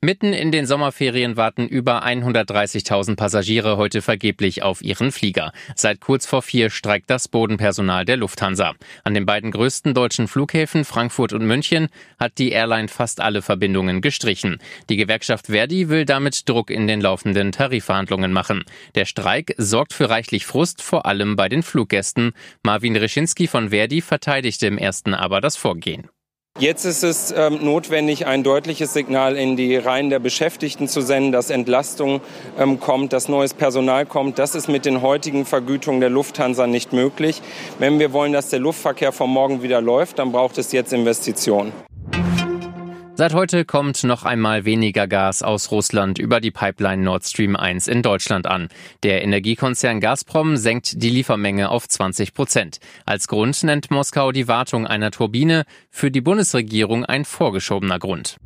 Mitten in den Sommerferien warten über 130.000 Passagiere heute vergeblich auf ihren Flieger. Seit kurz vor vier streikt das Bodenpersonal der Lufthansa. An den beiden größten deutschen Flughäfen Frankfurt und München hat die Airline fast alle Verbindungen gestrichen. Die Gewerkschaft Verdi will damit Druck in den laufenden Tarifverhandlungen machen. Der Streik sorgt für reichlich Frust, vor allem bei den Fluggästen. Marvin Reschinski von Verdi verteidigte im ersten aber das Vorgehen. Jetzt ist es ähm, notwendig, ein deutliches Signal in die Reihen der Beschäftigten zu senden, dass Entlastung ähm, kommt, dass neues Personal kommt. Das ist mit den heutigen Vergütungen der Lufthansa nicht möglich. Wenn wir wollen, dass der Luftverkehr von morgen wieder läuft, dann braucht es jetzt Investitionen. Seit heute kommt noch einmal weniger Gas aus Russland über die Pipeline Nord Stream 1 in Deutschland an. Der Energiekonzern Gazprom senkt die Liefermenge auf 20 Prozent. Als Grund nennt Moskau die Wartung einer Turbine, für die Bundesregierung ein vorgeschobener Grund.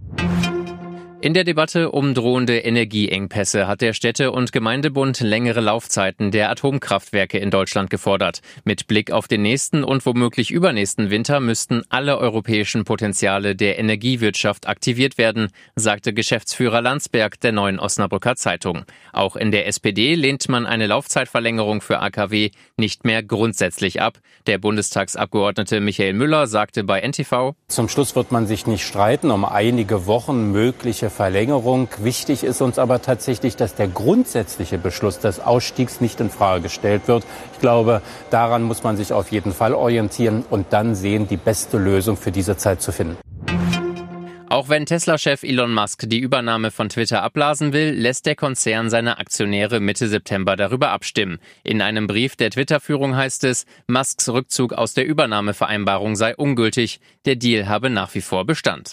In der Debatte um drohende Energieengpässe hat der Städte- und Gemeindebund längere Laufzeiten der Atomkraftwerke in Deutschland gefordert. Mit Blick auf den nächsten und womöglich übernächsten Winter müssten alle europäischen Potenziale der Energiewirtschaft aktiviert werden, sagte Geschäftsführer Landsberg der neuen Osnabrücker Zeitung. Auch in der SPD lehnt man eine Laufzeitverlängerung für AKW nicht mehr grundsätzlich ab. Der Bundestagsabgeordnete Michael Müller sagte bei NTV, Zum Schluss wird man sich nicht streiten um einige Wochen mögliche Verlängerung. Wichtig ist uns aber tatsächlich, dass der grundsätzliche Beschluss des Ausstiegs nicht in Frage gestellt wird. Ich glaube, daran muss man sich auf jeden Fall orientieren und dann sehen, die beste Lösung für diese Zeit zu finden. Auch wenn Tesla-Chef Elon Musk die Übernahme von Twitter abblasen will, lässt der Konzern seine Aktionäre Mitte September darüber abstimmen. In einem Brief der Twitter-Führung heißt es, Musks Rückzug aus der Übernahmevereinbarung sei ungültig, der Deal habe nach wie vor Bestand.